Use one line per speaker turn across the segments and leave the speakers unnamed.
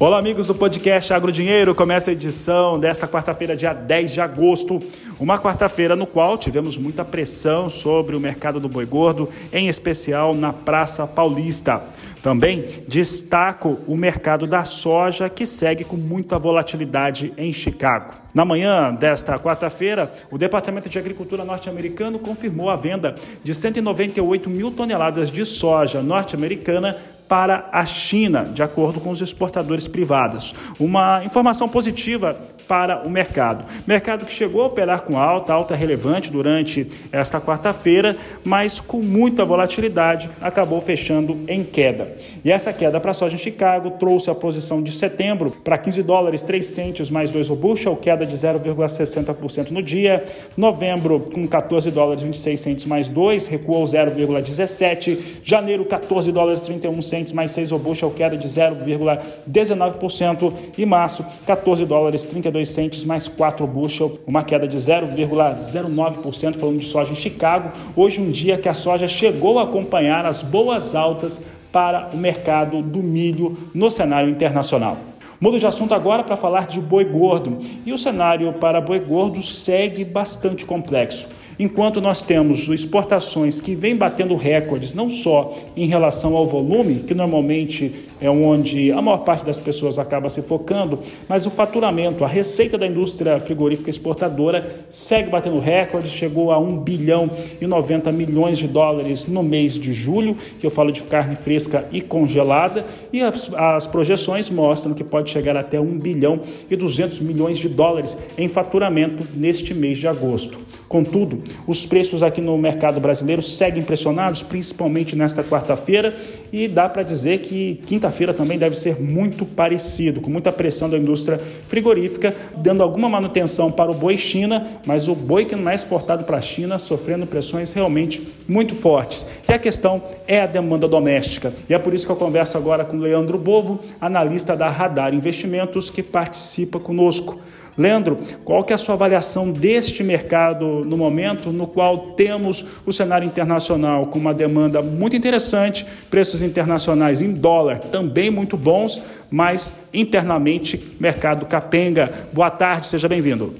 Olá, amigos do podcast Agro Dinheiro. Começa a edição desta quarta-feira, dia 10 de agosto. Uma quarta-feira no qual tivemos muita pressão sobre o mercado do boi gordo, em especial na Praça Paulista. Também destaco o mercado da soja, que segue com muita volatilidade em Chicago. Na manhã desta quarta-feira, o Departamento de Agricultura norte-americano confirmou a venda de 198 mil toneladas de soja norte-americana para a China, de acordo com os exportadores privados. Uma informação positiva para o mercado. Mercado que chegou a operar com alta, alta relevante durante esta quarta-feira, mas com muita volatilidade, acabou fechando em queda. E essa queda para a soja em Chicago trouxe a posição de setembro para 15 dólares 3 centos mais 2 o bushel, queda de 0,60% no dia. Novembro com 14 dólares 26 centos mais 2, recuou 0,17. Janeiro 14 dólares 31 centos mais 6 o bushel, queda de 0,19% e março 14 dólares 32 42 centes mais 4 bushel, uma queda de 0,09% falando de soja em Chicago. Hoje um dia que a soja chegou a acompanhar as boas altas para o mercado do milho no cenário internacional. Mudo de assunto agora para falar de boi gordo. E o cenário para boi gordo segue bastante complexo enquanto nós temos exportações que vêm batendo recordes, não só em relação ao volume, que normalmente é onde a maior parte das pessoas acaba se focando, mas o faturamento, a receita da indústria frigorífica exportadora segue batendo recordes, chegou a 1 bilhão e 90 milhões de dólares no mês de julho, que eu falo de carne fresca e congelada, e as, as projeções mostram que pode chegar até 1 bilhão e 200 milhões de dólares em faturamento neste mês de agosto. Contudo, os preços aqui no mercado brasileiro seguem pressionados, principalmente nesta quarta-feira, e dá para dizer que quinta-feira também deve ser muito parecido, com muita pressão da indústria frigorífica, dando alguma manutenção para o boi China, mas o boi que não é exportado para a China sofrendo pressões realmente muito fortes. E a questão é a demanda doméstica. E é por isso que eu converso agora com Leandro Bovo, analista da Radar Investimentos, que participa conosco. Leandro, qual que é a sua avaliação deste mercado no momento no qual temos o cenário internacional com uma demanda muito interessante, preços internacionais em dólar também muito bons, mas internamente mercado capenga. Boa tarde, seja bem-vindo.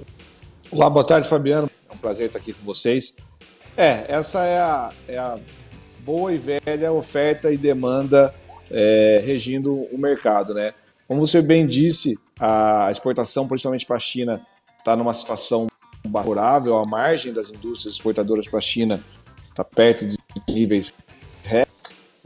Olá, boa tarde, Fabiano. É um prazer estar aqui com vocês. É, essa é a, é a boa e velha oferta e demanda é, regindo o mercado, né? Como você bem disse, a exportação, principalmente para a China, está numa situação favorável, a margem das indústrias exportadoras para a China está perto de níveis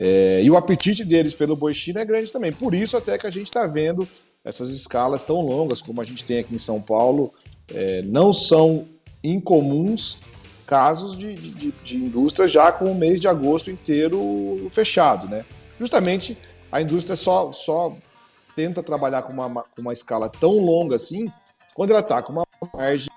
é, e o apetite deles pelo boi China é grande também. Por isso até que a gente está vendo essas escalas tão longas como a gente tem aqui em São Paulo. É, não são incomuns casos de, de, de indústria já com o mês de agosto inteiro fechado. Né? Justamente a indústria só, só tenta trabalhar com uma, com uma escala tão longa assim, quando ela está com uma margem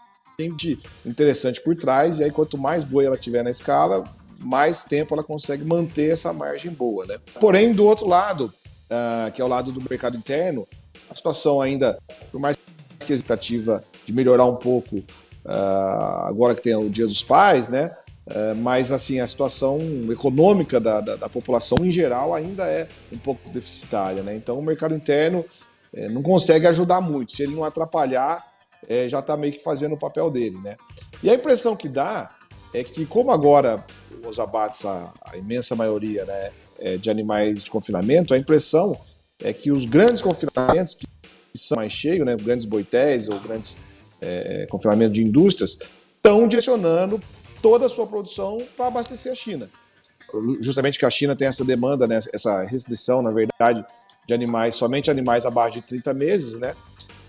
interessante por trás, e aí quanto mais boi ela tiver na escala, mais tempo ela consegue manter essa margem boa. Né? Porém, do outro lado, uh, que é o lado do mercado interno, a situação ainda, por mais que a expectativa de melhorar um pouco uh, agora que tem o Dia dos Pais, né? É, mas assim a situação econômica da, da, da, população em geral ainda é um pouco deficitária, né? Então o mercado interno é, não consegue ajudar muito. Se ele não atrapalhar, é, já está meio que fazendo o papel dele, né? E a impressão que dá é que como agora os abates, a, a imensa maioria, né, de animais de confinamento, a impressão é que os grandes confinamentos que são mais cheios, né, grandes boitéis ou grandes é, confinamentos de indústrias, estão direcionando toda a sua produção para abastecer a China. Justamente que a China tem essa demanda, né, essa restrição, na verdade, de animais, somente animais abaixo de 30 meses, né?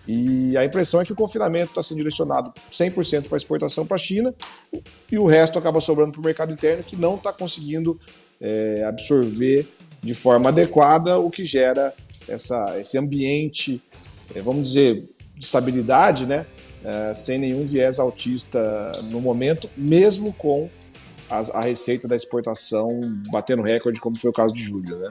E a impressão é que o confinamento está sendo direcionado 100% para exportação para a China e o resto acaba sobrando para o mercado interno, que não está conseguindo é, absorver de forma adequada o que gera essa, esse ambiente, é, vamos dizer, de estabilidade, né? É, sem nenhum viés autista no momento, mesmo com a, a, receita da exportação batendo recorde, como foi o caso de julho. Né?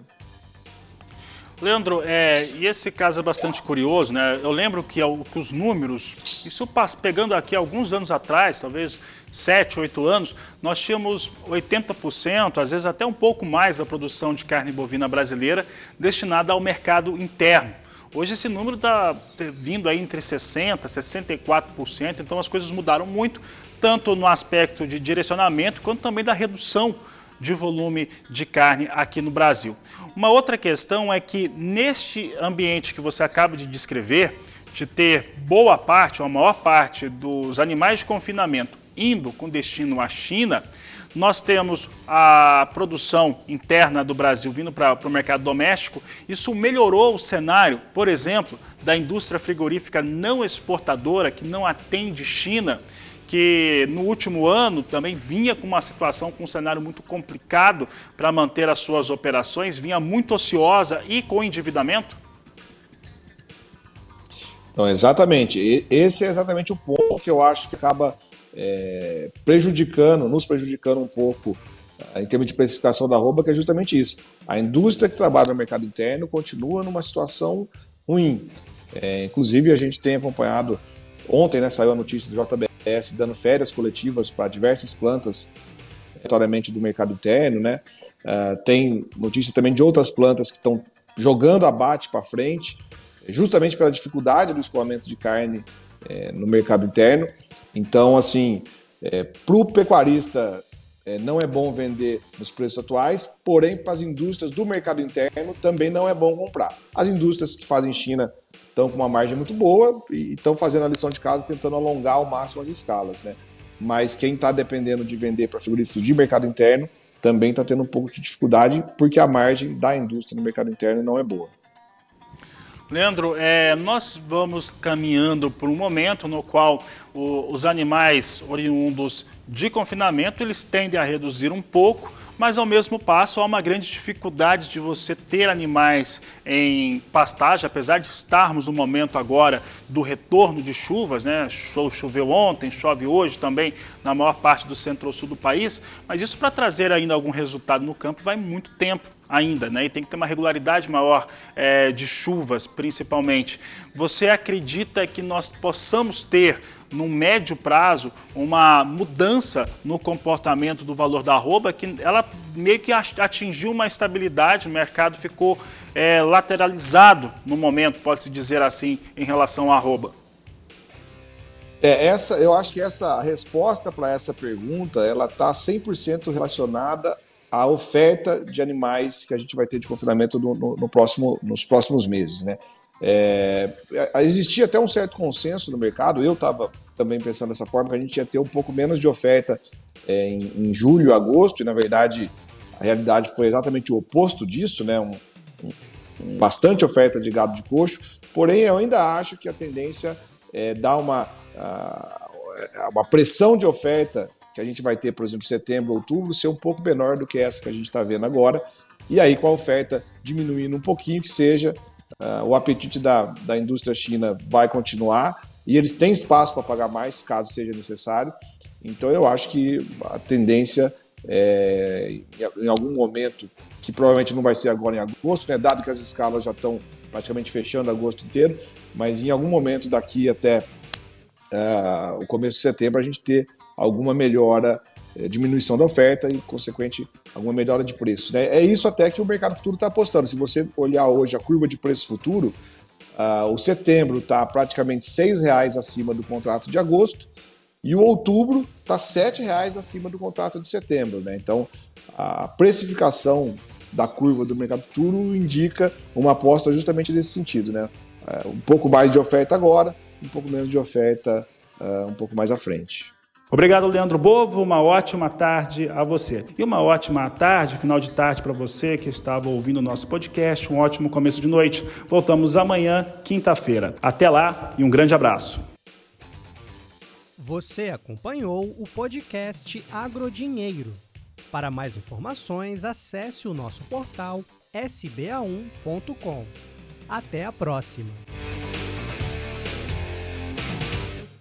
Leandro, é, e esse caso é bastante curioso, né? Eu lembro que, que os números, isso pegando aqui alguns anos atrás, talvez 7, 8 anos, nós tínhamos 80%, às vezes até um pouco mais da produção de carne bovina brasileira destinada ao mercado interno. Hoje esse número está vindo aí entre 60% e 64%, então as coisas mudaram muito, tanto no aspecto de direcionamento quanto também da redução de volume de carne aqui no Brasil. Uma outra questão é que neste ambiente que você acaba de descrever, de ter boa parte, ou a maior parte dos animais de confinamento indo com destino à China, nós temos a produção interna do Brasil vindo para o mercado doméstico. Isso melhorou o cenário, por exemplo, da indústria frigorífica não exportadora, que não atende China que no último ano também vinha com uma situação, com um cenário muito complicado para manter as suas operações, vinha muito ociosa e com endividamento?
Então, exatamente. Esse é exatamente o ponto que eu acho que acaba é, prejudicando, nos prejudicando um pouco é, em termos de precificação da roupa, que é justamente isso. A indústria que trabalha no mercado interno continua numa situação ruim. É, inclusive, a gente tem acompanhado, ontem né, saiu a notícia do JBS dando férias coletivas para diversas plantas aleatoriamente do mercado interno, né? Uh, tem notícia também de outras plantas que estão jogando abate para frente, justamente pela dificuldade do escoamento de carne é, no mercado interno. Então, assim, é, para o pecuarista é, não é bom vender nos preços atuais, porém para as indústrias do mercado interno também não é bom comprar. As indústrias que fazem China estão com uma margem muito boa e estão fazendo a lição de casa tentando alongar ao máximo as escalas, né? Mas quem está dependendo de vender para frigoríficos de mercado interno também está tendo um pouco de dificuldade porque a margem da indústria no mercado interno não é boa.
Leandro, é, nós vamos caminhando por um momento no qual o, os animais oriundos de confinamento eles tendem a reduzir um pouco mas ao mesmo passo há uma grande dificuldade de você ter animais em pastagem, apesar de estarmos no momento agora do retorno de chuvas, né? Choveu ontem, chove hoje também na maior parte do centro-sul do país, mas isso para trazer ainda algum resultado no campo vai muito tempo ainda, né? E tem que ter uma regularidade maior é, de chuvas, principalmente. Você acredita que nós possamos ter, no médio prazo, uma mudança no comportamento do valor da arroba, que ela meio que atingiu uma estabilidade, o mercado ficou é, lateralizado no momento, pode-se dizer assim, em relação à arroba?
É, essa, eu acho que essa resposta para essa pergunta, ela está 100% relacionada a oferta de animais que a gente vai ter de confinamento no, no, no próximo, nos próximos meses. Né? É, existia até um certo consenso no mercado, eu estava também pensando dessa forma, que a gente ia ter um pouco menos de oferta é, em, em, julho, agosto, e na verdade a realidade foi exatamente o oposto disso, né? Um, um, bastante oferta de gado de coxo, porém eu ainda acho que a tendência é dar uma, uma pressão de oferta que a gente vai ter, por exemplo, setembro, outubro, ser um pouco menor do que essa que a gente está vendo agora. E aí, com a oferta diminuindo um pouquinho, que seja, uh, o apetite da, da indústria china vai continuar e eles têm espaço para pagar mais, caso seja necessário. Então, eu acho que a tendência é, em algum momento, que provavelmente não vai ser agora em agosto, né, dado que as escalas já estão praticamente fechando agosto inteiro, mas em algum momento daqui até uh, o começo de setembro, a gente ter alguma melhora, diminuição da oferta e, consequente, alguma melhora de preço. Né? É isso até que o mercado futuro está apostando. Se você olhar hoje a curva de preço futuro, uh, o setembro está praticamente R$ reais acima do contrato de agosto e o outubro está R$ reais acima do contrato de setembro. Né? Então, a precificação da curva do mercado futuro indica uma aposta justamente nesse sentido. Né? Uh, um pouco mais de oferta agora, um pouco menos de oferta uh, um pouco mais à frente.
Obrigado, Leandro Bovo. Uma ótima tarde a você. E uma ótima tarde, final de tarde para você que estava ouvindo o nosso podcast. Um ótimo começo de noite. Voltamos amanhã, quinta-feira. Até lá e um grande abraço.
Você acompanhou o podcast Agrodinheiro. Para mais informações, acesse o nosso portal sba1.com. Até a próxima!